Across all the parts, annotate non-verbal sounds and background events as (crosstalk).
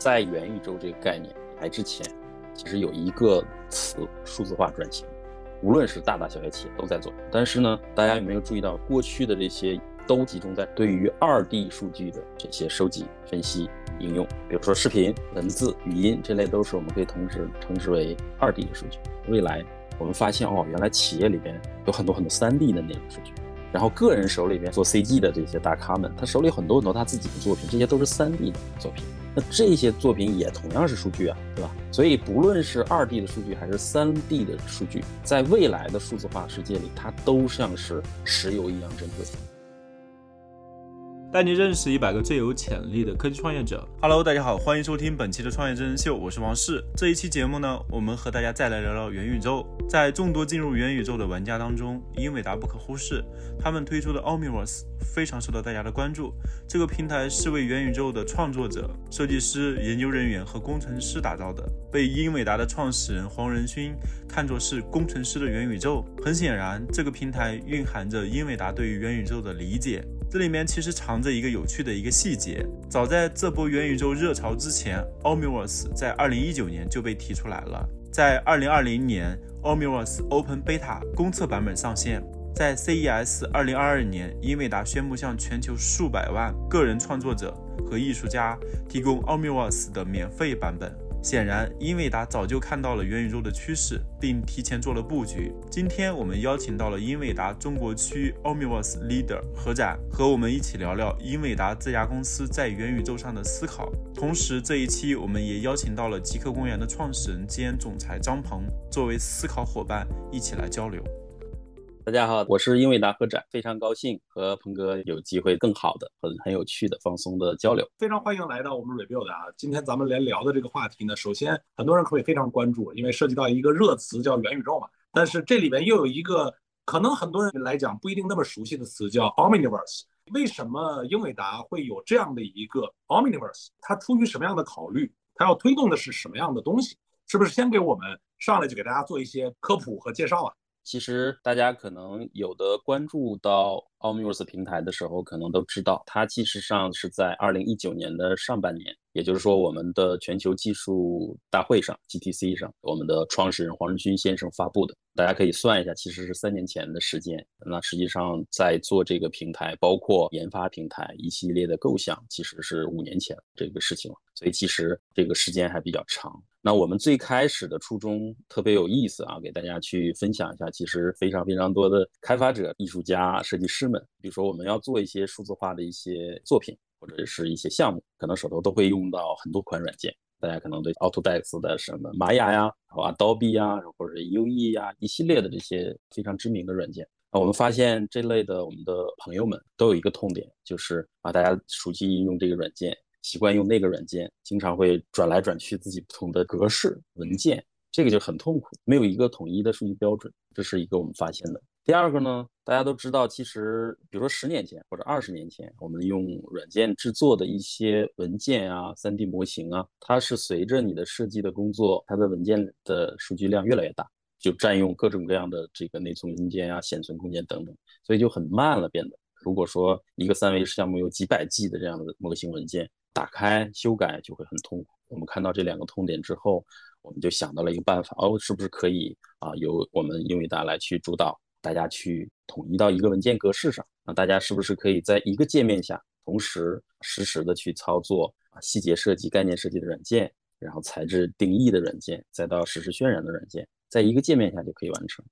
在元宇宙这个概念来之前，其实有一个词——数字化转型，无论是大大小小企业都在做。但是呢，大家有没有注意到，过去的这些都集中在对于二 D 数据的这些收集、分析、应用，比如说视频、文字、语音这类，都是我们可以同时称之为二 D 的数据。未来我们发现，哦，原来企业里边有很多很多三 D 的内容数据。然后个人手里面做 CG 的这些大咖们，他手里很多很多他自己的作品，这些都是 3D 的作品。那这些作品也同样是数据啊，对吧？所以不论是 2D 的数据还是 3D 的数据，在未来的数字化世界里，它都像是石油一样珍贵。带你认识一百个最有潜力的科技创业者。Hello，大家好，欢迎收听本期的创业真人秀，我是王世。这一期节目呢，我们和大家再来聊聊元宇宙。在众多进入元宇宙的玩家当中，英伟达不可忽视。他们推出的 Omniverse 非常受到大家的关注。这个平台是为元宇宙的创作者、设计师、研究人员和工程师打造的，被英伟达的创始人黄仁勋看作是工程师的元宇宙。很显然，这个平台蕴含着英伟达对于元宇宙的理解。这里面其实藏着一个有趣的一个细节。早在这波元宇宙热潮之前，Omniverse 在2019年就被提出来了。在2020年，Omniverse Open Beta 公测版本上线。在 CES 2022年，英伟达宣布向全球数百万个人创作者和艺术家提供 Omniverse 的免费版本。显然，英伟达早就看到了元宇宙的趋势，并提前做了布局。今天，我们邀请到了英伟达中国区 Omniverse Leader 何展，和我们一起聊聊英伟达这家公司在元宇宙上的思考。同时，这一期我们也邀请到了极客公园的创始人兼总裁张鹏，作为思考伙伴一起来交流。大家好，我是英伟达何展，非常高兴和鹏哥有机会更好的、很很有趣的、放松的交流。非常欢迎来到我们 Rebuild 啊！今天咱们来聊的这个话题呢，首先很多人可以非常关注，因为涉及到一个热词叫元宇宙嘛。但是这里面又有一个可能很多人来讲不一定那么熟悉的词叫 Omniverse。为什么英伟达会有这样的一个 Omniverse？它出于什么样的考虑？它要推动的是什么样的东西？是不是先给我们上来就给大家做一些科普和介绍啊？其实大家可能有的关注到 Omurs 平台的时候，可能都知道，它其实上是在二零一九年的上半年，也就是说我们的全球技术大会上 GTC 上，我们的创始人黄仁勋先生发布的。大家可以算一下，其实是三年前的时间。那实际上在做这个平台，包括研发平台一系列的构想，其实是五年前这个事情了。所以其实这个时间还比较长。那我们最开始的初衷特别有意思啊，给大家去分享一下。其实非常非常多的开发者、艺术家、设计师们，比如说我们要做一些数字化的一些作品或者是一些项目，可能手头都会用到很多款软件。大家可能对 Autodesk 的什么玛雅呀，然后 Adobe 呀，或者 UE 呀，一系列的这些非常知名的软件。那我们发现这类的我们的朋友们都有一个痛点，就是啊，大家熟悉用这个软件，习惯用那个软件，经常会转来转去自己不同的格式文件，这个就很痛苦，没有一个统一的数据标准，这是一个我们发现的。第二个呢，大家都知道，其实比如说十年前或者二十年前，我们用软件制作的一些文件啊、三 D 模型啊，它是随着你的设计的工作，它的文件的数据量越来越大，就占用各种各样的这个内存空间啊、显存空间等等，所以就很慢了变得。如果说一个三维项目有几百 G 的这样的模型文件，打开修改就会很痛苦。我们看到这两个痛点之后，我们就想到了一个办法，哦，是不是可以啊，由我们英伟达来去主导？大家去统一到一个文件格式上，那大家是不是可以在一个界面下同时实时的去操作啊细节设计、概念设计的软件，然后材质定义的软件，再到实时渲染的软件，在一个界面下就可以完成。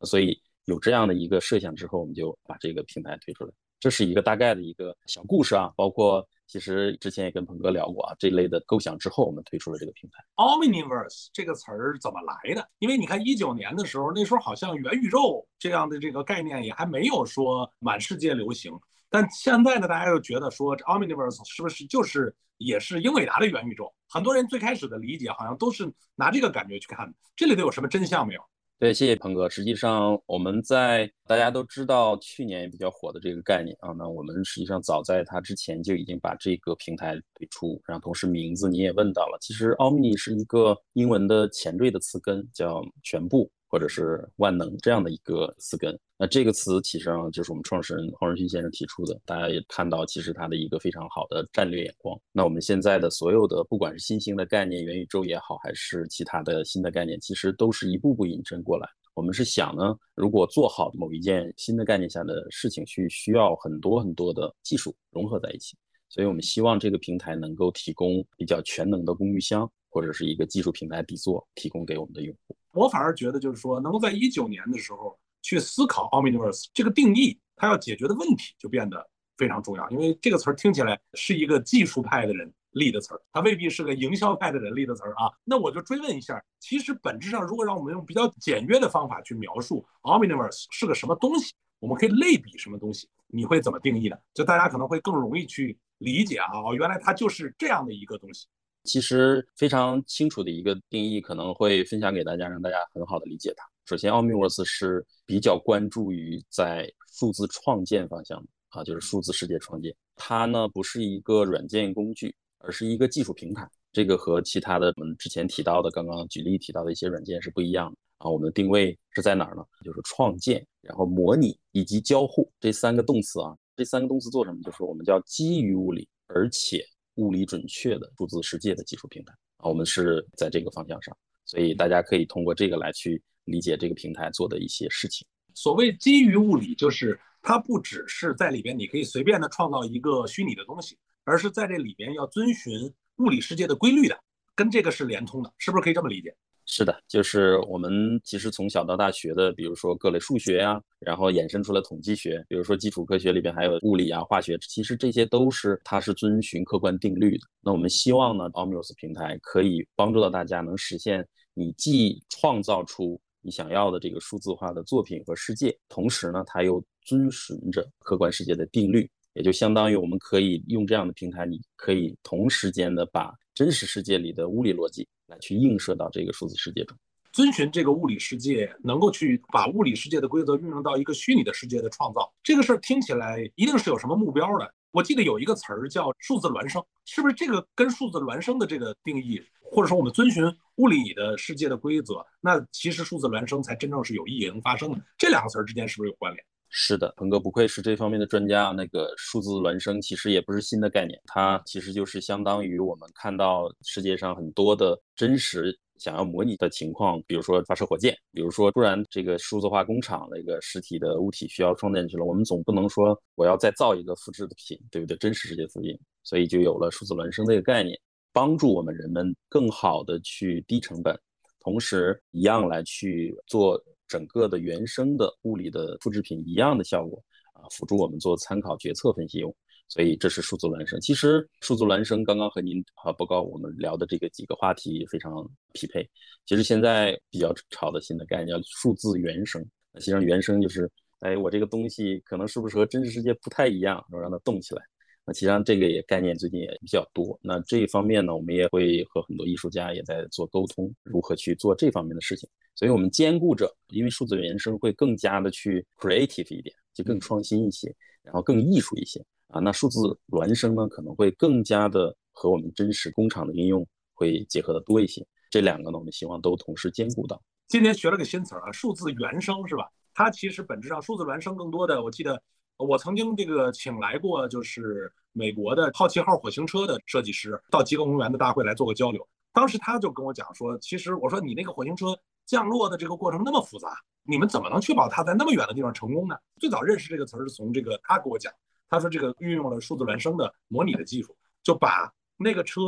所以有这样的一个设想之后，我们就把这个平台推出来。这是一个大概的一个小故事啊，包括。其实之前也跟鹏哥聊过啊，这类的构想之后，我们推出了这个平台。Omniverse 这个词儿怎么来的？因为你看一九年的时候，那时候好像元宇宙这样的这个概念也还没有说满世界流行。但现在呢，大家又觉得说这 Omniverse 是不是就是也是英伟达的元宇宙？很多人最开始的理解好像都是拿这个感觉去看。这里头有什么真相没有？对，谢谢鹏哥。实际上，我们在大家都知道去年也比较火的这个概念啊，那我们实际上早在它之前就已经把这个平台推出，然后同时名字你也问到了，其实 Omni 是一个英文的前缀的词根，叫全部。或者是万能这样的一个词根。那这个词其实上就是我们创始人黄仁勋先生提出的，大家也看到，其实他的一个非常好的战略眼光。那我们现在的所有的，不管是新兴的概念，元宇宙也好，还是其他的新的概念，其实都是一步步引申过来。我们是想呢，如果做好某一件新的概念下的事情，需需要很多很多的技术融合在一起。所以我们希望这个平台能够提供比较全能的工具箱，或者是一个技术平台底座，提供给我们的用户。我反而觉得，就是说，能够在一九年的时候。去思考 Omniverse 这个定义，它要解决的问题就变得非常重要。因为这个词儿听起来是一个技术派的人立的词儿，它未必是个营销派的人立的词儿啊。那我就追问一下，其实本质上，如果让我们用比较简约的方法去描述 Omniverse 是个什么东西，我们可以类比什么东西，你会怎么定义呢？就大家可能会更容易去理解啊。哦，原来它就是这样的一个东西。其实非常清楚的一个定义，可能会分享给大家，让大家很好的理解它。首先，Omniverse 是比较关注于在数字创建方向的啊，就是数字世界创建。它呢不是一个软件工具，而是一个技术平台。这个和其他的我们之前提到的、刚刚举例提到的一些软件是不一样的啊。我们的定位是在哪儿呢？就是创建，然后模拟以及交互这三个动词啊。这三个动词做什么？就是我们叫基于物理而且物理准确的数字世界的技术平台啊。我们是在这个方向上，所以大家可以通过这个来去。理解这个平台做的一些事情。所谓基于物理，就是它不只是在里边你可以随便的创造一个虚拟的东西，而是在这里边要遵循物理世界的规律的，跟这个是连通的，是不是可以这么理解？是的，就是我们其实从小到大学的，比如说各类数学呀，然后衍生出了统计学，比如说基础科学里边还有物理啊、化学，其实这些都是它是遵循客观定律的。那我们希望呢，Omnius 平台可以帮助到大家能实现你既创造出你想要的这个数字化的作品和世界，同时呢，它又遵循着客观世界的定律，也就相当于我们可以用这样的平台，你可以同时间的把真实世界里的物理逻辑来去映射到这个数字世界中，遵循这个物理世界，能够去把物理世界的规则运用到一个虚拟的世界的创造，这个事儿听起来一定是有什么目标的。我记得有一个词儿叫数字孪生，是不是这个跟数字孪生的这个定义，或者说我们遵循物理的世界的规则，那其实数字孪生才真正是有意义能发生的？这两个词儿之间是不是有关联？是的，鹏哥不愧是这方面的专家。那个数字孪生其实也不是新的概念，它其实就是相当于我们看到世界上很多的真实。想要模拟的情况，比如说发射火箭，比如说突然这个数字化工厂那个实体的物体需要创建去了，我们总不能说我要再造一个复制的品，对不对？真实世界复印，所以就有了数字孪生这个概念，帮助我们人们更好的去低成本，同时一样来去做整个的原生的物理的复制品一样的效果啊，辅助我们做参考决策分析用。所以这是数字孪生。其实数字孪生刚刚和您啊报告我们聊的这个几个话题非常匹配。其实现在比较炒的新的概念叫数字原生。实际上原生就是，哎，我这个东西可能是不是和真实世界不太一样，然后让它动起来。那实际上这个也概念最近也比较多。那这一方面呢，我们也会和很多艺术家也在做沟通，如何去做这方面的事情。所以我们兼顾着，因为数字原生会更加的去 creative 一点，就更创新一些，然后更艺术一些。啊，那数字孪生呢，可能会更加的和我们真实工厂的应用会结合的多一些。这两个呢，我们希望都同时兼顾到。今天学了个新词儿啊，数字原生是吧？它其实本质上数字孪生更多的，我记得我曾经这个请来过，就是美国的好奇号火星车的设计师到极客公园的大会来做过交流。当时他就跟我讲说，其实我说你那个火星车降落的这个过程那么复杂，你们怎么能确保它在那么远的地方成功呢？最早认识这个词儿是从这个他给我讲。他说：“这个运用了数字孪生的模拟的技术，就把那个车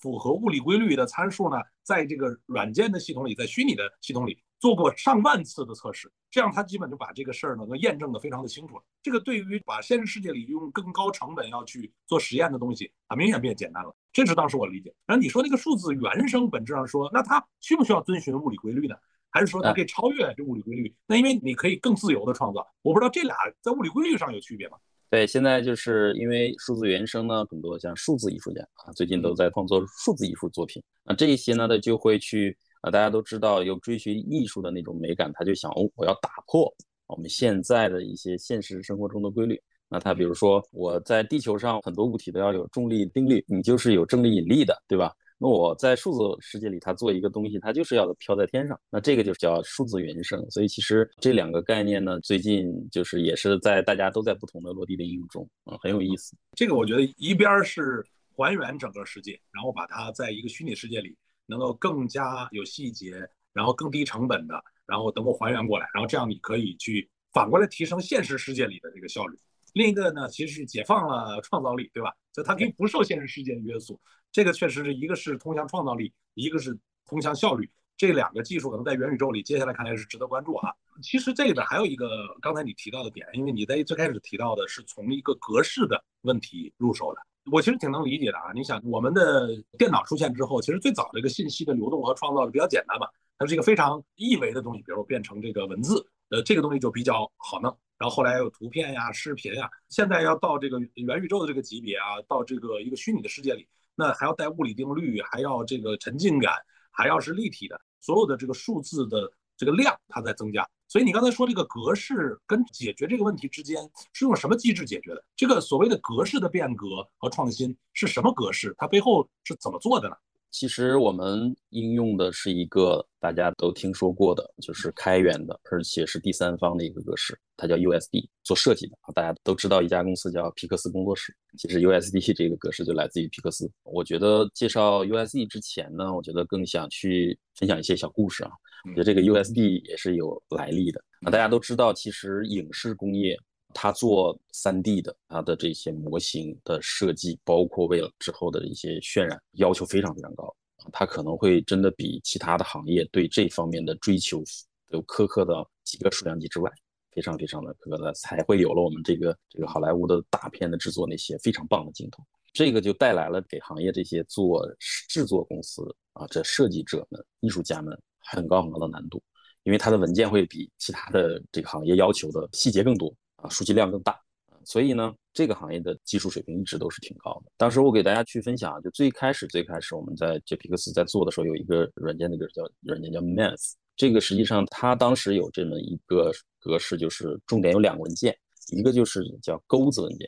符合物理规律的参数呢，在这个软件的系统里，在虚拟的系统里做过上万次的测试，这样他基本就把这个事儿能够验证的非常的清楚了。这个对于把现实世界里用更高成本要去做实验的东西啊，明显变简单了。这是当时我理解。然后你说那个数字原生，本质上说，那它需不需要遵循物理规律呢？还是说它可以超越这物理规律？那因为你可以更自由的创造。我不知道这俩在物理规律上有区别吗？”对，现在就是因为数字原生呢，很多像数字艺术家啊，最近都在创作数字艺术作品。那这一些呢，他就会去啊，大家都知道有追寻艺术的那种美感，他就想哦，我要打破我们现在的一些现实生活中的规律。那他比如说，我在地球上很多物体都要有重力定律，你就是有重力引力的，对吧？那我在数字世界里，它做一个东西，它就是要飘在天上。那这个就叫数字原生。所以其实这两个概念呢，最近就是也是在大家都在不同的落地的应用中，嗯，很有意思。这个我觉得一边是还原整个世界，然后把它在一个虚拟世界里能够更加有细节，然后更低成本的，然后能够还原过来，然后这样你可以去反过来提升现实世界里的这个效率。另一个呢，其实是解放了创造力，对吧？就它可以不受现实世界的约束。这个确实是一个是通向创造力，一个是通向效率。这两个技术可能在元宇宙里，接下来看来是值得关注啊。其实这里边还有一个刚才你提到的点，因为你在最开始提到的是从一个格式的问题入手的，我其实挺能理解的啊。你想，我们的电脑出现之后，其实最早这个信息的流动和创造的比较简单嘛，它是一个非常一维的东西，比如变成这个文字，呃，这个东西就比较好弄。然后后来有图片呀、视频呀，现在要到这个元宇宙的这个级别啊，到这个一个虚拟的世界里，那还要带物理定律，还要这个沉浸感，还要是立体的，所有的这个数字的这个量它在增加。所以你刚才说这个格式跟解决这个问题之间是用什么机制解决的？这个所谓的格式的变革和创新是什么格式？它背后是怎么做的呢？其实我们应用的是一个大家都听说过的，就是开源的，而且是第三方的一个格式，它叫 USD，做设计的啊。大家都知道一家公司叫皮克斯工作室，其实 USD 这个格式就来自于皮克斯。我觉得介绍 USD 之前呢，我觉得更想去分享一些小故事啊。我觉得这个 USD 也是有来历的啊。大家都知道，其实影视工业。它做 3D 的，它的这些模型的设计，包括为了之后的一些渲染，要求非常非常高它可能会真的比其他的行业对这方面的追求都苛刻到几个数量级之外，非常非常的苛刻，才会有了我们这个这个好莱坞的大片的制作那些非常棒的镜头。这个就带来了给行业这些做制作公司啊，这设计者们、艺术家们很高很高的难度，因为它的文件会比其他的这个行业要求的细节更多。啊，数据量更大啊，所以呢，这个行业的技术水平一直都是挺高的。当时我给大家去分享，就最开始最开始我们在杰皮克斯在做的时候，有一个软件，那个叫软件叫 Math，这个实际上它当时有这么一个格式，就是重点有两个文件，一个就是叫钩子文件，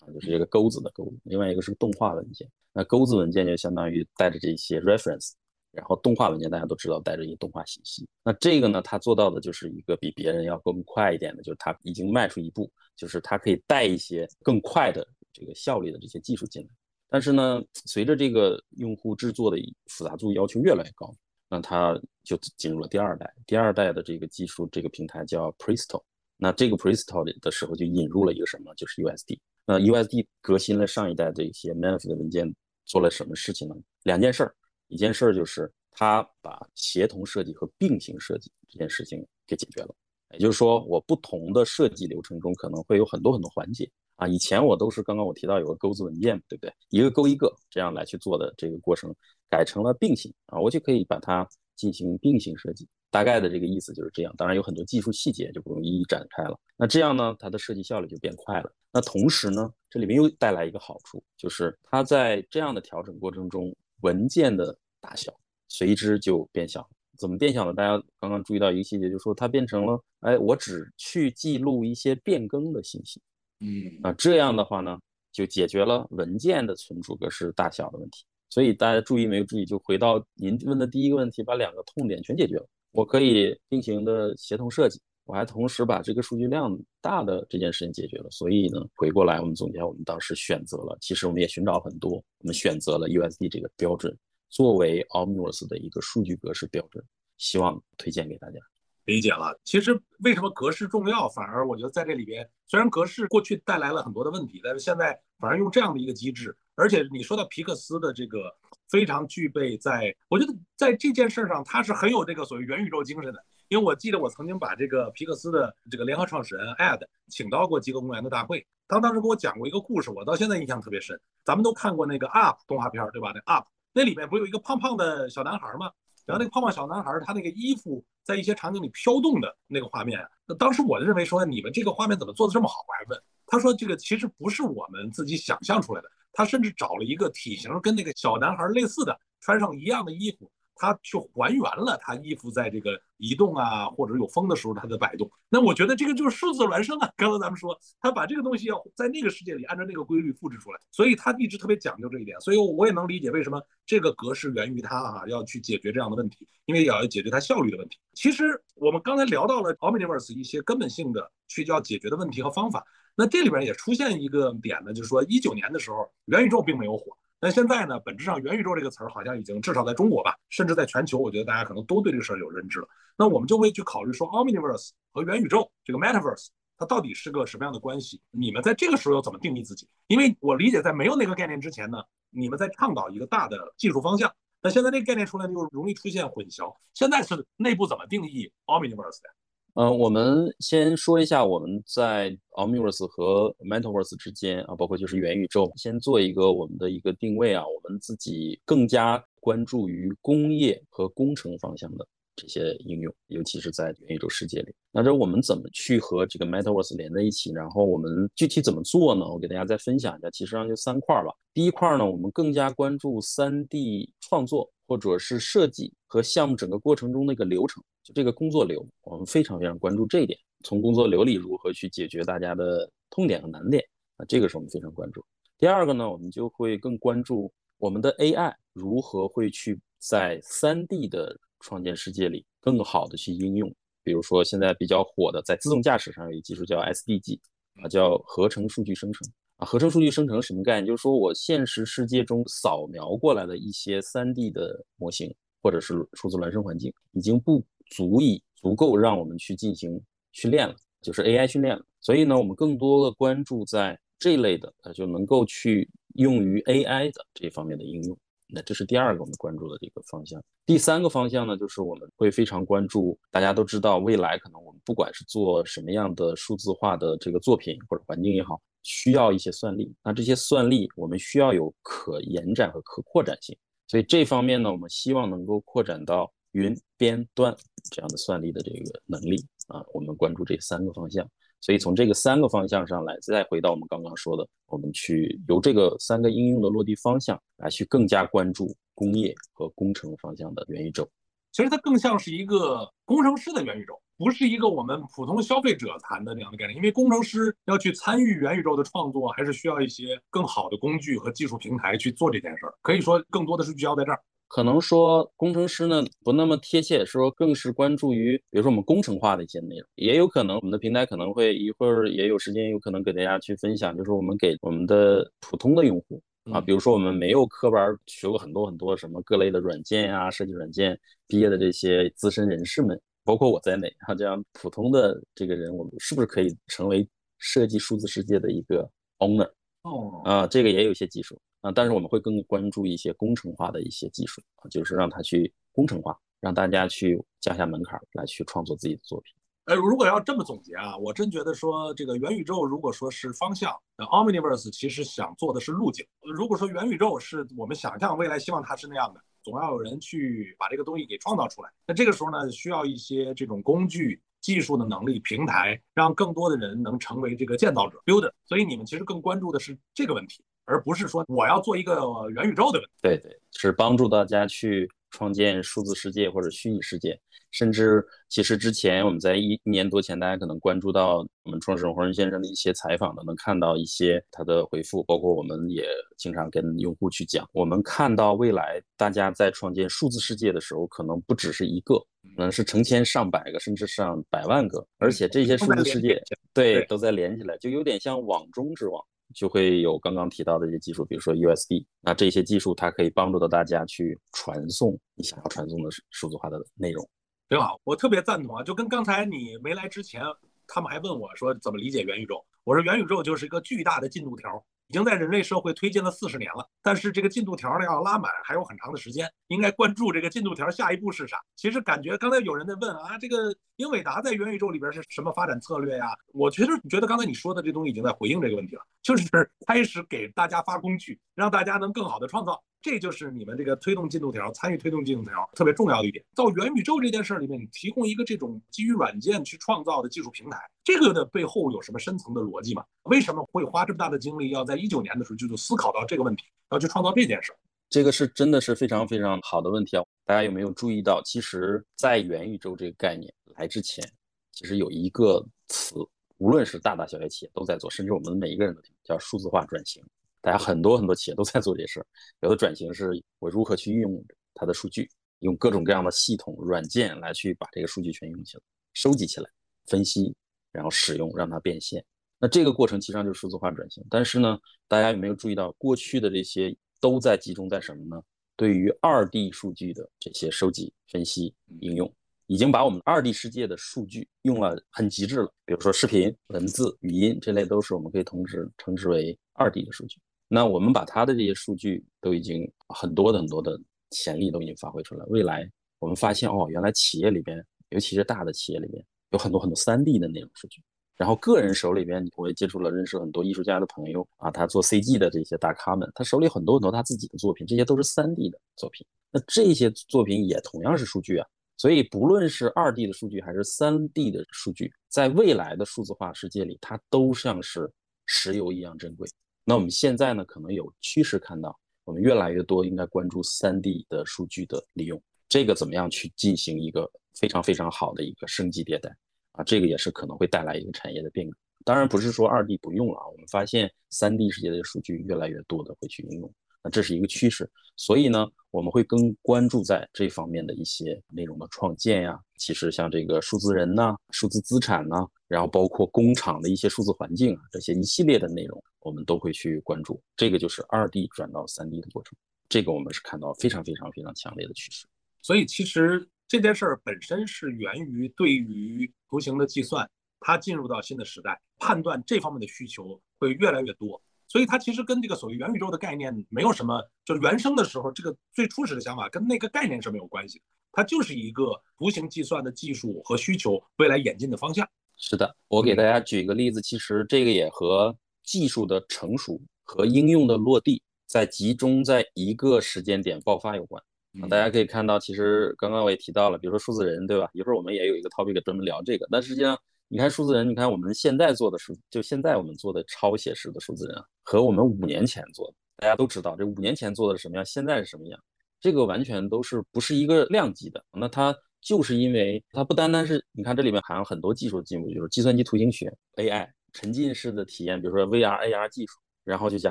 啊，就是这个钩子的钩，另外一个是动画文件。那钩子文件就相当于带着这些 reference。然后动画文件大家都知道带着一些动画信息，那这个呢，它做到的就是一个比别人要更快一点的，就是它已经迈出一步，就是它可以带一些更快的这个效率的这些技术进来。但是呢，随着这个用户制作的复杂度要求越来越高，那它就进入了第二代。第二代的这个技术，这个平台叫 Presto。那这个 Presto 的时候就引入了一个什么，就是 USD。那 USD 革新了上一代的一些 Math 的文件，做了什么事情呢？两件事儿。一件事儿就是，它把协同设计和并行设计这件事情给解决了。也就是说，我不同的设计流程中可能会有很多很多环节啊。以前我都是刚刚我提到有个钩子文件，对不对？一个勾一个这样来去做的这个过程，改成了并行啊，我就可以把它进行并行设计。大概的这个意思就是这样。当然有很多技术细节就不用一一展开了。那这样呢，它的设计效率就变快了。那同时呢，这里面又带来一个好处，就是它在这样的调整过程中。文件的大小随之就变小，怎么变小呢？大家刚刚注意到一个细节，就是说它变成了，哎，我只去记录一些变更的信息，嗯，啊，这样的话呢，就解决了文件的存储格式大小的问题。所以大家注意没有注意？就回到您问的第一个问题，把两个痛点全解决了，我可以并行的协同设计。我还同时把这个数据量大的这件事情解决了，所以呢，回过来我们总结，我们当时选择了，其实我们也寻找很多，我们选择了 USD 这个标准作为 Omniverse 的一个数据格式标准，希望推荐给大家。理解了，其实为什么格式重要？反而我觉得在这里边，虽然格式过去带来了很多的问题，但是现在反而用这样的一个机制，而且你说到皮克斯的这个非常具备，在我觉得在这件事上，他是很有这个所谓元宇宙精神的。因为我记得我曾经把这个皮克斯的这个联合创始人 Ed 请到过极客公园的大会，他当时给我讲过一个故事，我到现在印象特别深。咱们都看过那个 Up 动画片，对吧？那 Up 那里面不有一个胖胖的小男孩吗？然后那个胖胖小男孩他那个衣服在一些场景里飘动的那个画面，那当时我就认为说你们这个画面怎么做的这么好？我还问他说这个其实不是我们自己想象出来的，他甚至找了一个体型跟那个小男孩类似的，穿上一样的衣服。它去还原了它衣服在这个移动啊，或者有风的时候它的摆动。那我觉得这个就是数字孪生啊。刚才咱们说，他把这个东西要在那个世界里按照那个规律复制出来，所以他一直特别讲究这一点。所以我也能理解为什么这个格式源于他啊，要去解决这样的问题，因为也要解决它效率的问题。其实我们刚才聊到了 Omniverse 一些根本性的去要解决的问题和方法。那这里边也出现一个点呢，就是说一九年的时候，元宇宙并没有火。但现在呢，本质上元宇宙这个词儿好像已经至少在中国吧，甚至在全球，我觉得大家可能都对这个事儿有认知了。那我们就会去考虑说，Omniverse 和元宇宙这个 Metaverse 它到底是个什么样的关系？你们在这个时候要怎么定义自己？因为我理解，在没有那个概念之前呢，你们在倡导一个大的技术方向。那现在这个概念出来，就容易出现混淆。现在是内部怎么定义 Omniverse 的？呃，我们先说一下我们在 Omniverse 和 Metaverse 之间啊，包括就是元宇宙，先做一个我们的一个定位啊。我们自己更加关注于工业和工程方向的这些应用，尤其是在元宇宙世界里。那这我们怎么去和这个 Metaverse 连在一起？然后我们具体怎么做呢？我给大家再分享一下，其实上就三块吧。第一块呢，我们更加关注 3D 创作或者是设计和项目整个过程中的一个流程。就这个工作流，我们非常非常关注这一点。从工作流里如何去解决大家的痛点和难点啊，这个是我们非常关注。第二个呢，我们就会更关注我们的 AI 如何会去在 3D 的创建世界里更好的去应用。比如说现在比较火的，在自动驾驶上有一技术叫 SDG 啊，叫合成数据生成啊。合成数据生成什么概念？就是说我现实世界中扫描过来的一些 3D 的模型或者是数字孪生环境，已经不。足以足够让我们去进行训练了，就是 AI 训练了。所以呢，我们更多的关注在这类的，呃，就能够去用于 AI 的这方面的应用。那这是第二个我们关注的这个方向。第三个方向呢，就是我们会非常关注。大家都知道，未来可能我们不管是做什么样的数字化的这个作品或者环境也好，需要一些算力。那这些算力我们需要有可延展和可扩展性。所以这方面呢，我们希望能够扩展到。云边端这样的算力的这个能力啊，我们关注这三个方向。所以从这个三个方向上来，再回到我们刚刚说的，我们去由这个三个应用的落地方向来去更加关注工业和工程方向的元宇宙。其实它更像是一个工程师的元宇宙，不是一个我们普通消费者谈的这样的概念。因为工程师要去参与元宇宙的创作，还是需要一些更好的工具和技术平台去做这件事儿。可以说，更多的是聚焦在这儿。可能说工程师呢不那么贴切，说更是关注于，比如说我们工程化的一些内容，也有可能我们的平台可能会一会儿也有时间，有可能给大家去分享，就是我们给我们的普通的用户啊，比如说我们没有科班学过很多很多什么各类的软件呀，设计软件毕业的这些资深人士们，包括我在内，啊，这样普通的这个人，我们是不是可以成为设计数字世界的一个 owner？哦，啊，这个也有一些技术。但是我们会更关注一些工程化的一些技术啊，就是让它去工程化，让大家去降下门槛来去创作自己的作品。呃，如果要这么总结啊，我真觉得说这个元宇宙如果说是方向，那 Omniverse 其实想做的是路径。如果说元宇宙是我们想象未来希望它是那样的，总要有人去把这个东西给创造出来。那这个时候呢，需要一些这种工具、技术的能力、平台，让更多的人能成为这个建造者 （builder）。所以你们其实更关注的是这个问题。而不是说我要做一个元宇宙的问题。对对，是帮助大家去创建数字世界或者虚拟世界，甚至其实之前我们在一一年多前，大家可能关注到我们创始人黄仁先生的一些采访的，能看到一些他的回复，包括我们也经常跟用户去讲，我们看到未来大家在创建数字世界的时候，可能不只是一个，可能是成千上百个，甚至上百万个，而且这些数字世界对都在连起来，就有点像网中之网。就会有刚刚提到的一些技术，比如说 U S D，那这些技术它可以帮助到大家去传送你想要传送的数字化的内容。挺好，我特别赞同啊！就跟刚才你没来之前，他们还问我说怎么理解元宇宙，我说元宇宙就是一个巨大的进度条。已经在人类社会推进了四十年了，但是这个进度条呢要拉满还有很长的时间，应该关注这个进度条下一步是啥。其实感觉刚才有人在问啊，这个英伟达在元宇宙里边是什么发展策略呀？我其实觉得刚才你说的这东西已经在回应这个问题了，就是开始给大家发工具，让大家能更好的创造。这就是你们这个推动进度条、参与推动进度条特别重要的一点。到元宇宙这件事儿里面，你提供一个这种基于软件去创造的技术平台，这个的背后有什么深层的逻辑吗？为什么会花这么大的精力，要在一九年的时候就就思考到这个问题，要去创造这件事？这个是真的是非常非常好的问题啊！大家有没有注意到，其实，在元宇宙这个概念来之前，其实有一个词，无论是大大小小企业都在做，甚至我们每一个人都，叫数字化转型。大家很多很多企业都在做这事儿。有的转型是我如何去运用它的数据，用各种各样的系统软件来去把这个数据全用起来、收集起来、分析，然后使用，让它变现。那这个过程其实上就是数字化转型。但是呢，大家有没有注意到，过去的这些都在集中在什么呢？对于二 D 数据的这些收集、分析、应用，已经把我们二 D 世界的数据用了很极致了。比如说视频、文字、语音这类，都是我们可以同时称之为二 D 的数据。那我们把它的这些数据都已经很多的很多的潜力都已经发挥出来。未来我们发现，哦，原来企业里边，尤其是大的企业里边，有很多很多三 D 的内容数据。然后个人手里边，我也接触了，认识很多艺术家的朋友啊，他做 CG 的这些大咖们，他手里很多很多他自己的作品，这些都是 3D 的作品。那这些作品也同样是数据啊，所以不论是 2D 的数据还是 3D 的数据，在未来的数字化世界里，它都像是石油一样珍贵。那我们现在呢，可能有趋势看到，我们越来越多应该关注三 D 的数据的利用，这个怎么样去进行一个非常非常好的一个升级迭代。啊，这个也是可能会带来一个产业的变革。当然不是说二 D 不用了啊，我们发现三 D 世界的数据越来越多的会去应用，那这是一个趋势。所以呢，我们会更关注在这方面的一些内容的创建呀。其实像这个数字人呐、数字资产呐，然后包括工厂的一些数字环境啊，这些一系列的内容，我们都会去关注。这个就是二 D 转到三 D 的过程，这个我们是看到非常非常非常强烈的趋势。所以其实。这件事儿本身是源于对于图形的计算，它进入到新的时代，判断这方面的需求会越来越多，所以它其实跟这个所谓元宇宙的概念没有什么，就是原生的时候这个最初始的想法跟那个概念是没有关系，它就是一个图形计算的技术和需求未来演进的方向。是的，我给大家举一个例子，其实这个也和技术的成熟和应用的落地在集中在一个时间点爆发有关。大家可以看到，其实刚刚我也提到了，比如说数字人，对吧？一会儿我们也有一个 topic 专门聊这个。但实际上，你看数字人，你看我们现在做的数，就现在我们做的超写实的数字人，和我们五年前做的，大家都知道，这五年前做的是什么样，现在是什么样，这个完全都是不是一个量级的。那它就是因为它不单单是，你看这里面含有很多技术的进步，就是计算机图形学、AI、沉浸式的体验，比如说 VR、AR 技术，然后就加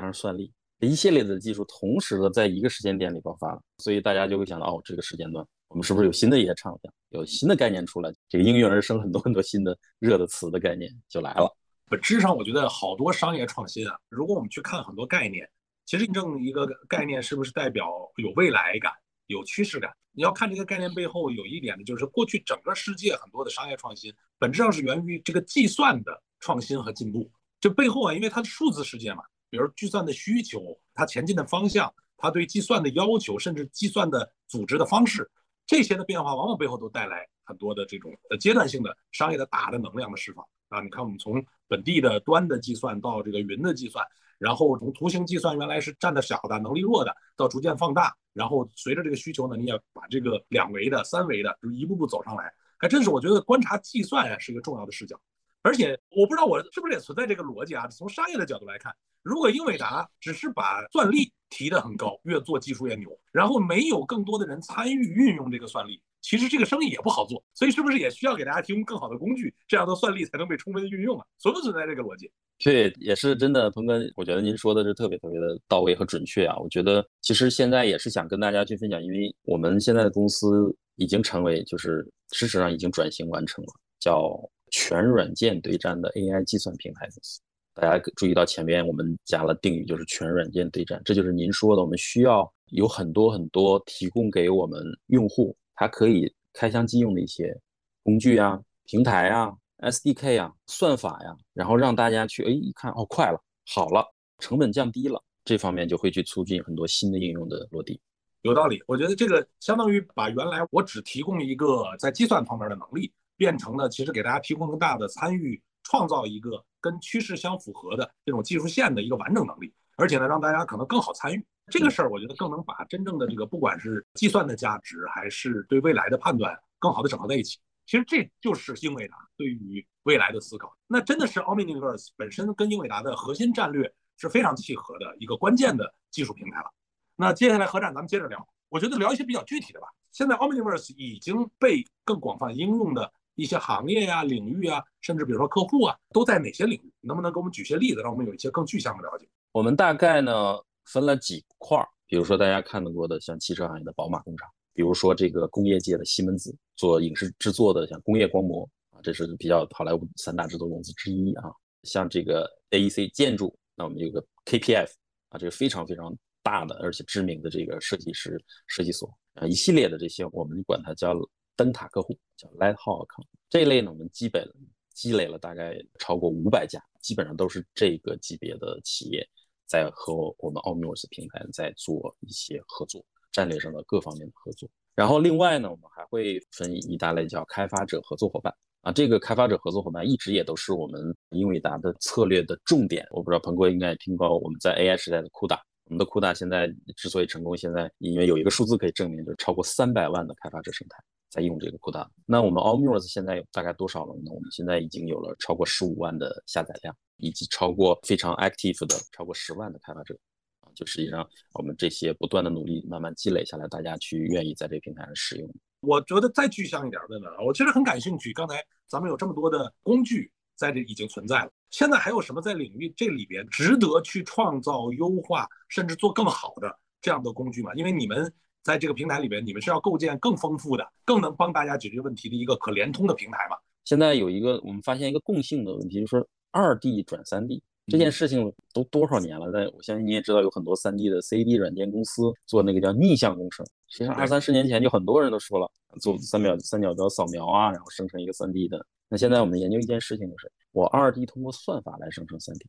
上算力。一系列的技术同时的在一个时间点里爆发了，所以大家就会想到，哦，这个时间段我们是不是有新的一些畅想，有新的概念出来，这个应运而生很多很多新的热的词的概念就来了。本质上，我觉得好多商业创新啊，如果我们去看很多概念，其实真正一个概念是不是代表有未来感、有趋势感？你要看这个概念背后有一点呢，就是过去整个世界很多的商业创新，本质上是源于这个计算的创新和进步。这背后啊，因为它是数字世界嘛。比如计算的需求，它前进的方向，它对计算的要求，甚至计算的组织的方式，这些的变化，往往背后都带来很多的这种呃阶段性的商业的大的能量的释放啊。你看，我们从本地的端的计算到这个云的计算，然后从图形计算原来是占的小的、能力弱的，到逐渐放大，然后随着这个需求呢，你也把这个两维的、三维的，就一步步走上来。还真是，我觉得观察计算呀是一个重要的视角。而且我不知道我是不是也存在这个逻辑啊？从商业的角度来看，如果英伟达只是把算力提得很高，越做技术越牛，然后没有更多的人参与运用这个算力，其实这个生意也不好做。所以是不是也需要给大家提供更好的工具，这样的算力才能被充分的运用啊？存不存在这个逻辑？对，也是真的，鹏哥，我觉得您说的是特别特别的到位和准确啊。我觉得其实现在也是想跟大家去分享，因为我们现在的公司已经成为就是事实上已经转型完成了，叫。全软件对战的 AI 计算平台公司，大家注意到前面我们加了定语，就是全软件对战，这就是您说的，我们需要有很多很多提供给我们用户，它可以开箱即用的一些工具啊、平台啊、SDK 啊、算法呀，然后让大家去哎一看哦快了，好了，成本降低了，这方面就会去促进很多新的应用的落地。有道理，我觉得这个相当于把原来我只提供一个在计算方面的能力。变成了其实给大家提供更大的参与，创造一个跟趋势相符合的这种技术线的一个完整能力，而且呢，让大家可能更好参与这个事儿。我觉得更能把真正的这个不管是计算的价值，还是对未来的判断，更好的整合在一起。其实这就是英伟达对于未来的思考。那真的是 Omniverse 本身跟英伟达的核心战略是非常契合的一个关键的技术平台了。那接下来何战，咱们接着聊。我觉得聊一些比较具体的吧。现在 Omniverse 已经被更广泛应用的一些行业呀、领域啊，甚至比如说客户啊，都在哪些领域？能不能给我们举些例子，让我们有一些更具象的了解？我们大概呢分了几块儿，比如说大家看到过的像汽车行业的宝马工厂，比如说这个工业界的西门子做影视制作的像工业光魔啊，这是比较好莱坞三大制作公司之一啊。像这个 AEC 建筑，那我们有个 KPF 啊，这个非常非常大的而且知名的这个设计师设计所啊，一系列的这些我们管它叫灯塔客户，叫 Lighthouse 这一类呢，我们基本积累了大概超过五百家，基本上都是这个级别的企业在和我们 Omniverse 平台在做一些合作，战略上的各方面的合作。然后另外呢，我们还会分一大类叫开发者合作伙伴。啊，这个开发者合作伙伴一直也都是我们英伟达的策略的重点。我不知道彭哥应该听过我们在 AI 时代的 CUDA，我们的 CUDA 现在之所以成功，现在因为有一个数字可以证明，就是超过三百万的开发者生态在用这个 CUDA。那我们 Omniverse 现在有大概多少了呢？我们现在已经有了超过十五万的下载量，以及超过非常 active 的超过十万的开发者。啊，就实际上我们这些不断的努力，慢慢积累下来，大家去愿意在这个平台上使用。我觉得再具象一点问问啊，我其实很感兴趣。刚才咱们有这么多的工具在这已经存在了，现在还有什么在领域这里边值得去创造、优化，甚至做更好的这样的工具吗？因为你们在这个平台里面，你们是要构建更丰富的、更能帮大家解决问题的一个可联通的平台嘛？现在有一个我们发现一个共性的问题，就是二 D 转三 D。这件事情都多少年了？但我相信你也知道，有很多三 D 的 CAD 软件公司做那个叫逆向工程。实际上，二三十年前就很多人都说了，做三秒三角标扫描啊，然后生成一个三 D 的。那现在我们研究一件事情，就是我二 D 通过算法来生成三 D。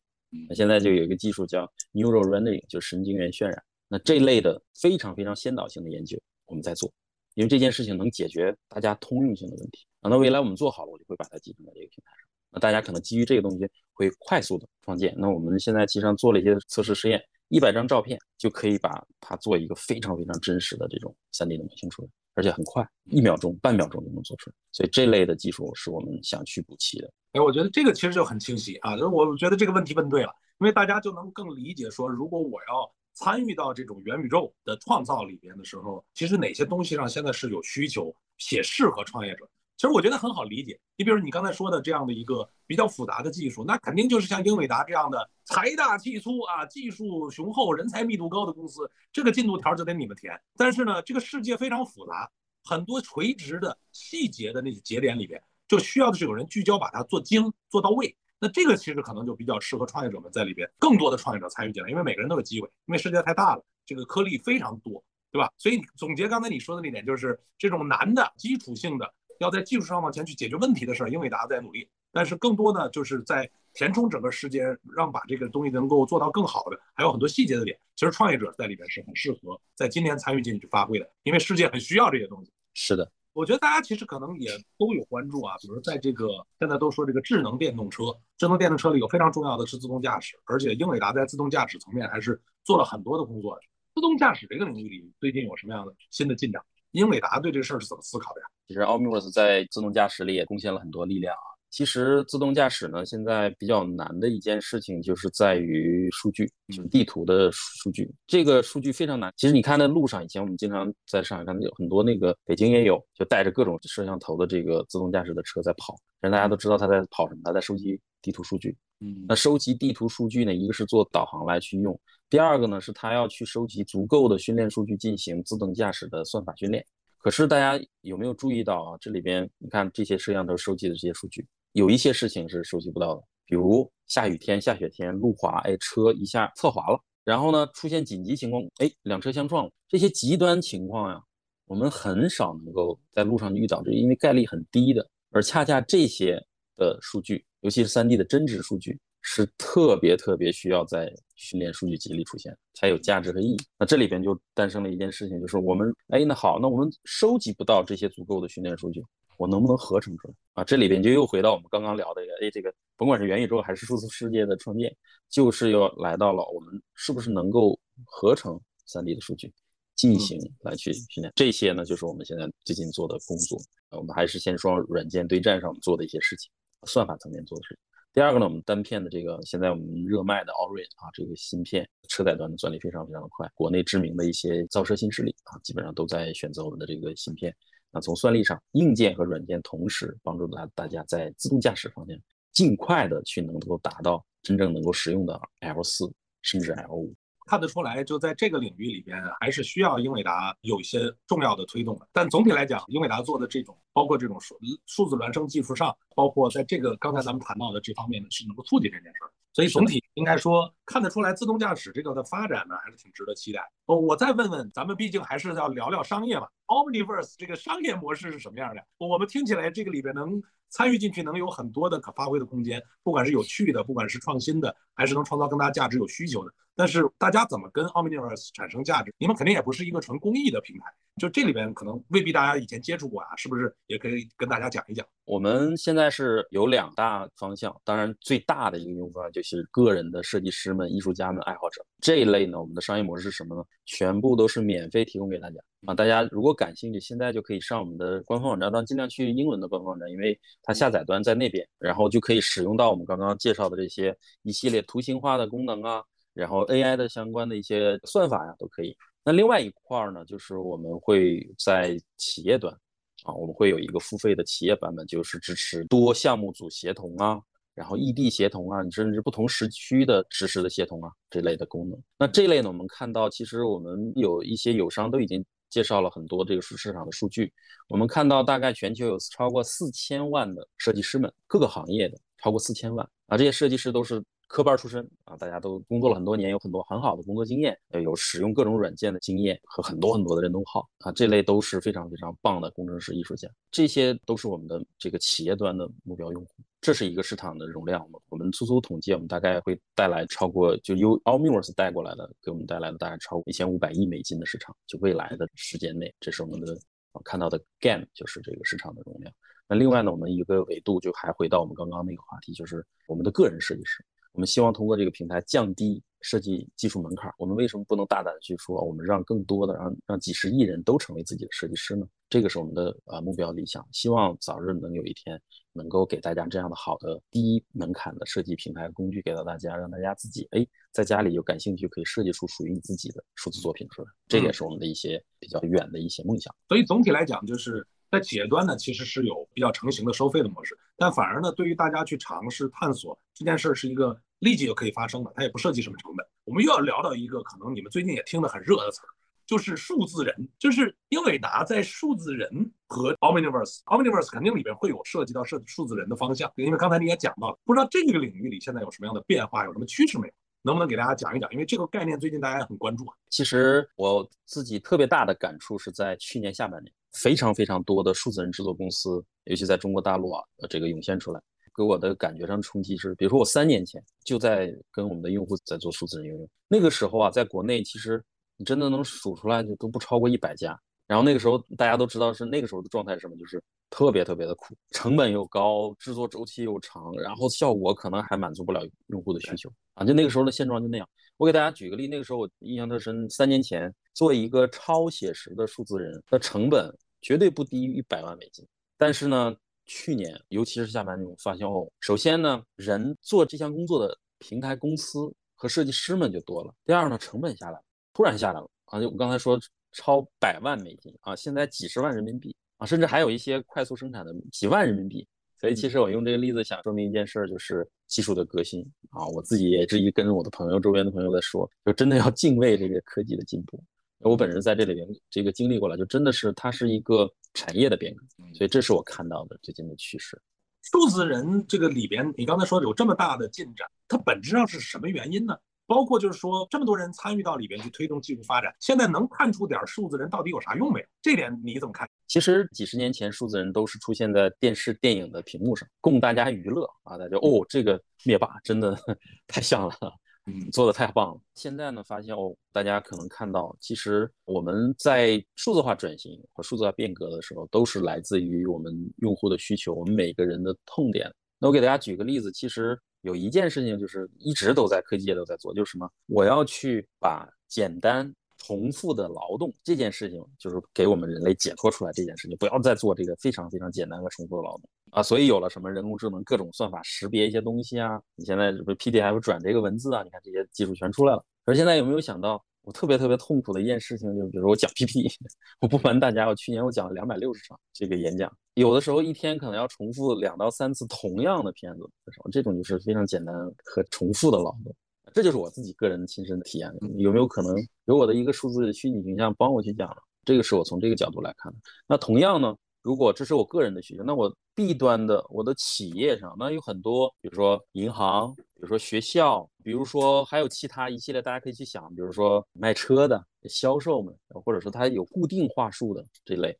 那现在就有一个技术叫 Neural Rendering，就神经元渲染。那这类的非常非常先导性的研究我们在做，因为这件事情能解决大家通用性的问题。啊，那未来我们做好了，我就会把它集成在这个平台上。那大家可能基于这个东西会快速的创建。那我们现在其实上做了一些测试实验，一百张照片就可以把它做一个非常非常真实的这种 3D 的模型出来，而且很快，一秒钟、半秒钟就能做出来。所以这类的技术是我们想去补齐的。哎，我觉得这个其实就很清晰啊，就是我觉得这个问题问对了，因为大家就能更理解说，如果我要参与到这种元宇宙的创造里边的时候，其实哪些东西上现在是有需求，且适合创业者。其实我觉得很好理解，你比如你刚才说的这样的一个比较复杂的技术，那肯定就是像英伟达这样的财大气粗啊、技术雄厚、人才密度高的公司，这个进度条就得你们填。但是呢，这个世界非常复杂，很多垂直的细节的那些节点里边，就需要的是有人聚焦把它做精、做到位。那这个其实可能就比较适合创业者们在里边更多的创业者参与进来，因为每个人都有机会，因为世界太大了，这个颗粒非常多，对吧？所以总结刚才你说的那点，就是这种难的基础性的。要在技术上往前去解决问题的事儿，英伟达在努力，但是更多呢，就是在填充整个时间，让把这个东西能够做到更好的，还有很多细节的点。其实创业者在里边是很适合在今天参与进去发挥的，因为世界很需要这些东西。是的，我觉得大家其实可能也都有关注啊，比如在这个现在都说这个智能电动车，智能电动车里有非常重要的是自动驾驶，而且英伟达在自动驾驶层面还是做了很多的工作的。自动驾驶这个领域里最近有什么样的新的进展？英伟达对这事儿是怎么思考的呀？其实 Omniverse 在自动驾驶里也贡献了很多力量啊。其实自动驾驶呢，现在比较难的一件事情就是在于数据，就是地图的数据。这个数据非常难。其实你看那路上，以前我们经常在上海看到有很多那个，北京也有，就带着各种摄像头的这个自动驾驶的车在跑。让大家都知道它在跑什么，它在收集地图数据。嗯，那收集地图数据呢，一个是做导航来去用，第二个呢是它要去收集足够的训练数据进行自动驾驶的算法训练。可是大家有没有注意到啊？这里边你看这些摄像头收集的这些数据，有一些事情是收集不到的，比如下雨天、下雪天路滑，哎，车一下侧滑了，然后呢出现紧急情况，哎，两车相撞了，这些极端情况呀，我们很少能够在路上遇到，这因为概率很低的，而恰恰这些的数据，尤其是 3D 的真值数据。是特别特别需要在训练数据集里出现才有价值和意义。那这里边就诞生了一件事情，就是我们哎，那好，那我们收集不到这些足够的训练数据，我能不能合成出来啊？这里边就又回到我们刚刚聊的一个，哎，这个甭管是元宇宙还是数字世界的创建，就是要来到了我们是不是能够合成 3D 的数据进行来去训练？这些呢，就是我们现在最近做的工作。我们还是先说软件对战上做的一些事情，算法层面做的事情。第二个呢，我们单片的这个现在我们热卖的 Orin 啊，这个芯片车载端的专利非常非常的快，国内知名的一些造车新势力啊，基本上都在选择我们的这个芯片。那从算力上，硬件和软件同时帮助大大家在自动驾驶方面尽快的去能够达到真正能够使用的 L 四甚至 L 五。看得出来，就在这个领域里边，还是需要英伟达有一些重要的推动的。但总体来讲，英伟达做的这种，包括这种数数字孪生技术上，包括在这个刚才咱们谈到的这方面呢，是能够促进这件事儿。所以总体应该说看得出来，自动驾驶这个的发展呢，还是挺值得期待。哦，我再问问，咱们毕竟还是要聊聊商业嘛，Omniverse 这个商业模式是什么样的？我们听起来这个里边能参与进去，能有很多的可发挥的空间，不管是有趣的，不管是创新的，还是能创造更大价值、有需求的。但是大家怎么跟 Omniverse 产生价值？你们肯定也不是一个纯公益的平台，就这里边可能未必大家以前接触过啊，是不是？也可以跟大家讲一讲。我们现在是有两大方向，当然最大的一个用户方就是个人的设计师们、艺术家们、爱好者这一类呢。我们的商业模式是什么呢？全部都是免费提供给大家啊！大家如果感兴趣，现在就可以上我们的官方网站，但尽量去英文的官方网站，因为它下载端在那边，然后就可以使用到我们刚刚介绍的这些一系列图形化的功能啊。然后 AI 的相关的一些算法呀都可以。那另外一块儿呢，就是我们会在企业端啊，我们会有一个付费的企业版本，就是支持多项目组协同啊，然后异地协同啊，甚至不同时区的实时的协同啊这类的功能。那这类呢，我们看到其实我们有一些友商都已经介绍了很多这个市市场的数据。我们看到大概全球有超过四千万的设计师们，各个行业的超过四千万啊，这些设计师都是。科班出身啊，大家都工作了很多年，有很多很好的工作经验，有使用各种软件的经验和很多很多的人动号啊，这类都是非常非常棒的工程师、艺术家，这些都是我们的这个企业端的目标用户。这是一个市场的容量，我们粗粗统计，我们大概会带来超过就由 Almirus 带过来的，给我们带来的大概超过一千五百亿美金的市场，就未来的时间内，这是我们的看到的 Game，就是这个市场的容量。那另外呢，我们一个维度就还回到我们刚刚那个话题，就是我们的个人设计师。我们希望通过这个平台降低设计技术门槛。我们为什么不能大胆的去说，我们让更多的让让几十亿人都成为自己的设计师呢？这个是我们的呃目标理想，希望早日能有一天能够给大家这样的好的低门槛的设计平台工具给到大家，让大家自己哎在家里有感兴趣可以设计出属于你自己的数字作品出来。这也是我们的一些比较远的一些梦想。所以总体来讲就是。在企业端呢，其实是有比较成型的收费的模式，但反而呢，对于大家去尝试探索这件事儿是一个立即就可以发生的，它也不涉及什么成本。我们又要聊到一个可能你们最近也听得很热的词儿，就是数字人，就是英伟达在数字人和 Omniverse，Omniverse 肯定里边会有涉及到设数字人的方向，因为刚才你也讲到了，不知道这个领域里现在有什么样的变化，有什么趋势没有？能不能给大家讲一讲？因为这个概念最近大家也很关注啊。其实我自己特别大的感触是在去年下半年，非常非常多的数字人制作公司，尤其在中国大陆啊，这个涌现出来，给我的感觉上冲击是，比如说我三年前就在跟我们的用户在做数字人应用，那个时候啊，在国内其实你真的能数出来就都不超过一百家。然后那个时候大家都知道是那个时候的状态是什么，就是特别特别的苦，成本又高，制作周期又长，然后效果可能还满足不了用户的需求啊。就那个时候的现状就那样。我给大家举个例，那个时候我印象特深，三年前做一个超写实的数字人的成本绝对不低于一百万美金。但是呢，去年尤其是下半年，我发现哦，首先呢，人做这项工作的平台公司和设计师们就多了。第二呢，成本下来了，突然下来了啊！就我刚才说。超百万美金啊！现在几十万人民币啊，甚至还有一些快速生产的几万人民币。所以其实我用这个例子想说明一件事儿，就是技术的革新啊。我自己也是一跟我的朋友、周边的朋友在说，就真的要敬畏这个科技的进步。我本人在这里边这个经历过了，就真的是它是一个产业的变革。所以这是我看到的最近的趋势。数字人这个里边，你刚才说有这么大的进展，它本质上是什么原因呢？包括就是说，这么多人参与到里边去推动技术发展，现在能看出点数字人到底有啥用没有？这点你怎么看？其实几十年前，数字人都是出现在电视、电影的屏幕上，供大家娱乐啊。大家哦，这个灭霸真的 (laughs) 太像了，嗯，做的太棒了。现在呢，发现哦，大家可能看到，其实我们在数字化转型和数字化变革的时候，都是来自于我们用户的需求，我们每个人的痛点。那我给大家举个例子，其实。有一件事情就是一直都在科技界都在做，就是什么？我要去把简单重复的劳动这件事情，就是给我们人类解脱出来这件事情，不要再做这个非常非常简单和重复的劳动啊。所以有了什么人工智能各种算法识别一些东西啊，你现在不 PDF 转这个文字啊，你看这些技术全出来了。而现在有没有想到？我特别特别痛苦的一件事情，就比如我讲 (laughs) PPT，我不瞒大家，我去年我讲了两百六十场这个演讲，有的时候一天可能要重复两到三次同样的片子的时候，这种就是非常简单和重复的劳动，这就是我自己个人亲身的体验。有没有可能有我的一个数字虚拟形象帮我去讲？这个是我从这个角度来看的。那同样呢？如果这是我个人的需求，那我 B 端的我的企业上，那有很多，比如说银行，比如说学校，比如说还有其他一系列，大家可以去想，比如说卖车的销售们，或者说他有固定话术的这类，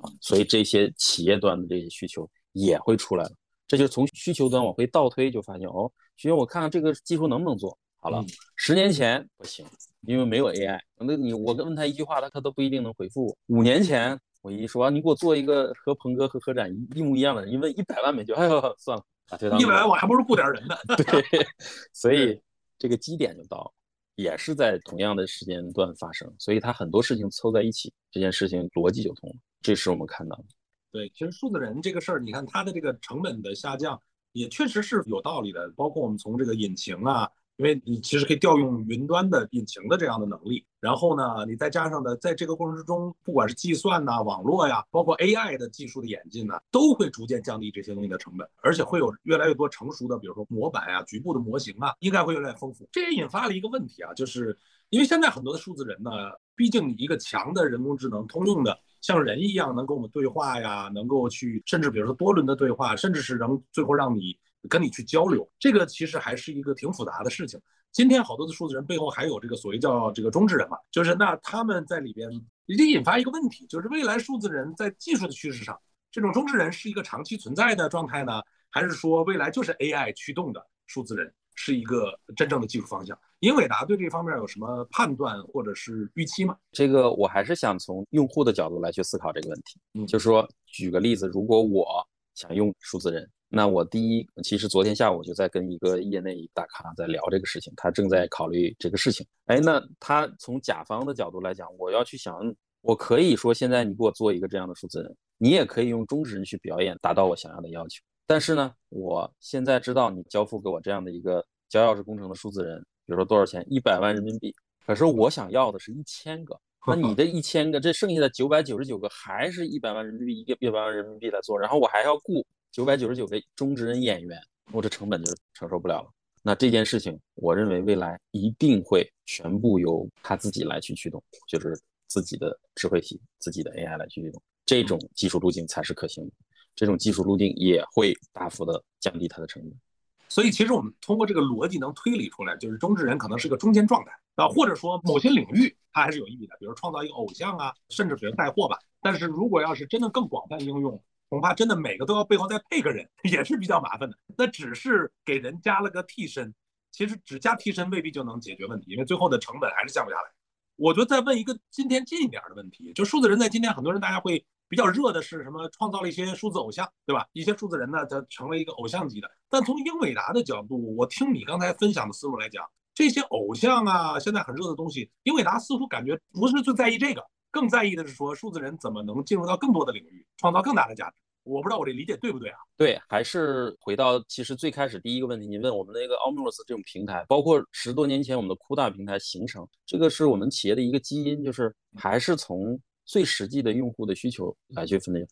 啊，所以这些企业端的这些需求也会出来了。这就是从需求端往回倒推，就发现哦，需求我看看这个技术能不能做好了。十年前不行，因为没有 AI，那你我问他一句话，他他都不一定能回复我。五年前。我一说，你给我做一个和鹏哥和何展一一模一样的人，你问一百万美金，哎呦，算了，一百万我还不如雇点人呢。对，(laughs) 所以这个基点就到了，也是在同样的时间段发生，所以它很多事情凑在一起，这件事情逻辑就通了，这是我们看到的。对，其实数字人这个事儿，你看它的这个成本的下降，也确实是有道理的，包括我们从这个引擎啊。因为你其实可以调用云端的引擎的这样的能力，然后呢，你再加上呢，在这个过程之中，不管是计算呐、网络呀，包括 AI 的技术的演进呢，都会逐渐降低这些东西的成本，而且会有越来越多成熟的，比如说模板呀、局部的模型啊，应该会越来越丰富。这也引发了一个问题啊，就是因为现在很多的数字人呢，毕竟你一个强的人工智能通用的，像人一样能跟我们对话呀，能够去甚至比如说多轮的对话，甚至是能最后让你。跟你去交流，这个其实还是一个挺复杂的事情。今天好多的数字人背后还有这个所谓叫这个中之人嘛，就是那他们在里边已经引发一个问题，就是未来数字人在技术的趋势上，这种中之人是一个长期存在的状态呢，还是说未来就是 AI 驱动的数字人是一个真正的技术方向？英伟达对这方面有什么判断或者是预期吗？这个我还是想从用户的角度来去思考这个问题。嗯，就是说举个例子，如果我想用数字人。那我第一，其实昨天下午就在跟一个业内大咖在聊这个事情，他正在考虑这个事情。哎，那他从甲方的角度来讲，我要去想，我可以说现在你给我做一个这样的数字人，你也可以用中之人去表演，达到我想要的要求。但是呢，我现在知道你交付给我这样的一个交钥匙工程的数字人，比如说多少钱，一百万人民币。可是我想要的是一千个，那你的一千个，这剩下的九百九十九个还是一百万人民币，一个一百万人民币来做，然后我还要雇。九百九十九个中职人演员，我这成本就承受不了了。那这件事情，我认为未来一定会全部由他自己来去驱动，就是自己的智慧体、自己的 AI 来去驱动。这种技术路径才是可行的，这种技术路径也会大幅的降低它的成本。所以，其实我们通过这个逻辑能推理出来，就是中之人可能是个中间状态啊，或者说某些领域它还是有意义的，比如创造一个偶像啊，甚至比如带货吧。但是如果要是真的更广泛应用，恐怕真的每个都要背后再配个人，(laughs) 也是比较麻烦的。那只是给人加了个替身，其实只加替身未必就能解决问题，因为最后的成本还是降不下来。我觉得再问一个今天近一点的问题，就数字人在今天很多人大家会比较热的是什么？创造了一些数字偶像，对吧？一些数字人呢，他成为一个偶像级的。但从英伟达的角度，我听你刚才分享的思路来讲，这些偶像啊，现在很热的东西，英伟达似乎感觉不是最在意这个。更在意的是说，数字人怎么能进入到更多的领域，创造更大的价值？我不知道我这理解对不对啊？对，还是回到其实最开始第一个问题，你问我们那个 Omniverse 这种平台，包括十多年前我们的酷大平台形成，这个是我们企业的一个基因，就是还是从最实际的用户的需求来去分类。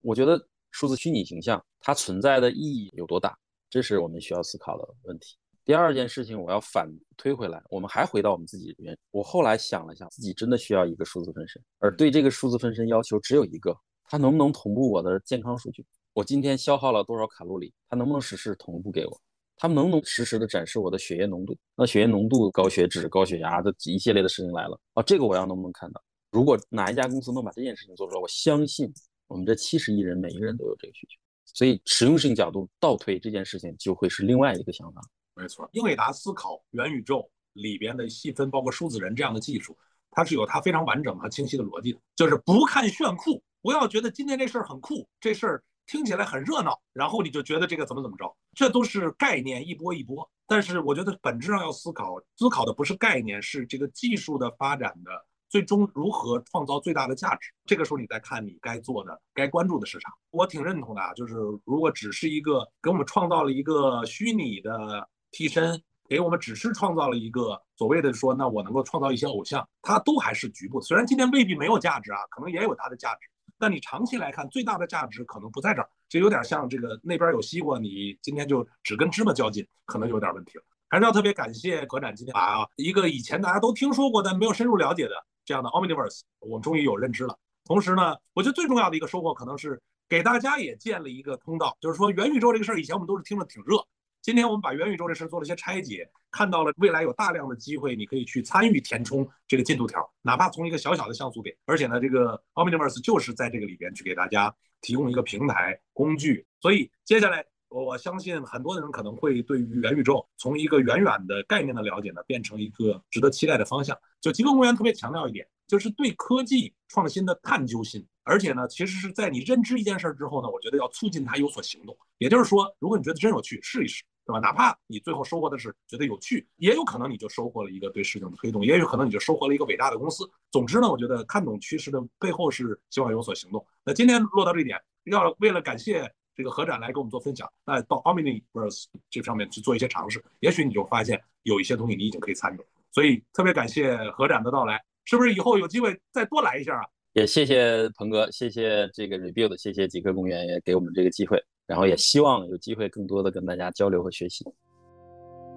我觉得数字虚拟形象它存在的意义有多大，这是我们需要思考的问题。第二件事情，我要反推回来，我们还回到我们自己原。我后来想了想，自己真的需要一个数字分身，而对这个数字分身要求只有一个，它能不能同步我的健康数据？我今天消耗了多少卡路里？它能不能实时同步给我？它能不能实时的展示我的血液浓度？那血液浓度、高血脂、高血压的一系列的事情来了啊，这个我要能不能看到？如果哪一家公司能把这件事情做出来，我相信我们这七十亿人每一个人都有这个需求。所以实用性角度倒推这件事情，就会是另外一个想法。没错，英伟达思考元宇宙里边的细分，包括数字人这样的技术，它是有它非常完整和清晰的逻辑的。就是不看炫酷，不要觉得今天这事儿很酷，这事儿听起来很热闹，然后你就觉得这个怎么怎么着，这都是概念一波一波。但是我觉得本质上要思考，思考的不是概念，是这个技术的发展的最终如何创造最大的价值。这个时候你再看你该做的、该关注的市场，我挺认同的啊。就是如果只是一个给我们创造了一个虚拟的替身，给我们只是创造了一个所谓的说，那我能够创造一些偶像，它都还是局部。虽然今天未必没有价值啊，可能也有它的价值。但你长期来看，最大的价值可能不在这儿，就有点像这个那边有西瓜，你今天就只跟芝麻较劲，可能有点问题了。还是要特别感谢何展今天把一个以前大家都听说过但没有深入了解的这样的 Omniverse，我们终于有认知了。同时呢，我觉得最重要的一个收获可能是给大家也建了一个通道，就是说元宇宙这个事儿，以前我们都是听着挺热。今天我们把元宇宙这事做了一些拆解，看到了未来有大量的机会，你可以去参与填充这个进度条，哪怕从一个小小的像素点。而且呢，这个 Omniverse 就是在这个里边去给大家提供一个平台工具。所以接下来，我我相信很多人可能会对于元宇宙从一个远远的概念的了解呢，变成一个值得期待的方向。就极客公园特别强调一点，就是对科技创新的探究性。而且呢，其实是在你认知一件事儿之后呢，我觉得要促进它有所行动。也就是说，如果你觉得真有趣，试一试。对吧？哪怕你最后收获的是觉得有趣，也有可能你就收获了一个对事情的推动，也有可能你就收获了一个伟大的公司。总之呢，我觉得看懂趋势的背后是希望有所行动。那今天落到这一点，要为了感谢这个何展来给我们做分享，那到 Omniverse 这上面去做一些尝试，也许你就发现有一些东西你已经可以参与了。所以特别感谢何展的到来，是不是以后有机会再多来一下啊？也谢谢鹏哥，谢谢这个 Rebuild，谢谢极客公园也给我们这个机会。然后也希望有机会更多的跟大家交流和学习。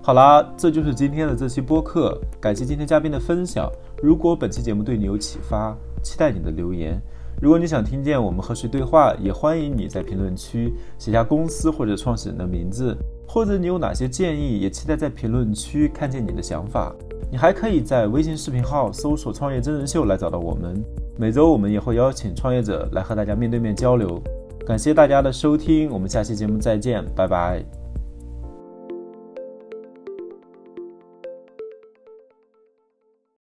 好啦，这就是今天的这期播客，感谢今天嘉宾的分享。如果本期节目对你有启发，期待你的留言。如果你想听见我们和谁对话，也欢迎你在评论区写下公司或者创始人的名字，或者你有哪些建议，也期待在评论区看见你的想法。你还可以在微信视频号搜索“创业真人秀”来找到我们。每周我们也会邀请创业者来和大家面对面交流。感谢大家的收听，我们下期节目再见，拜拜。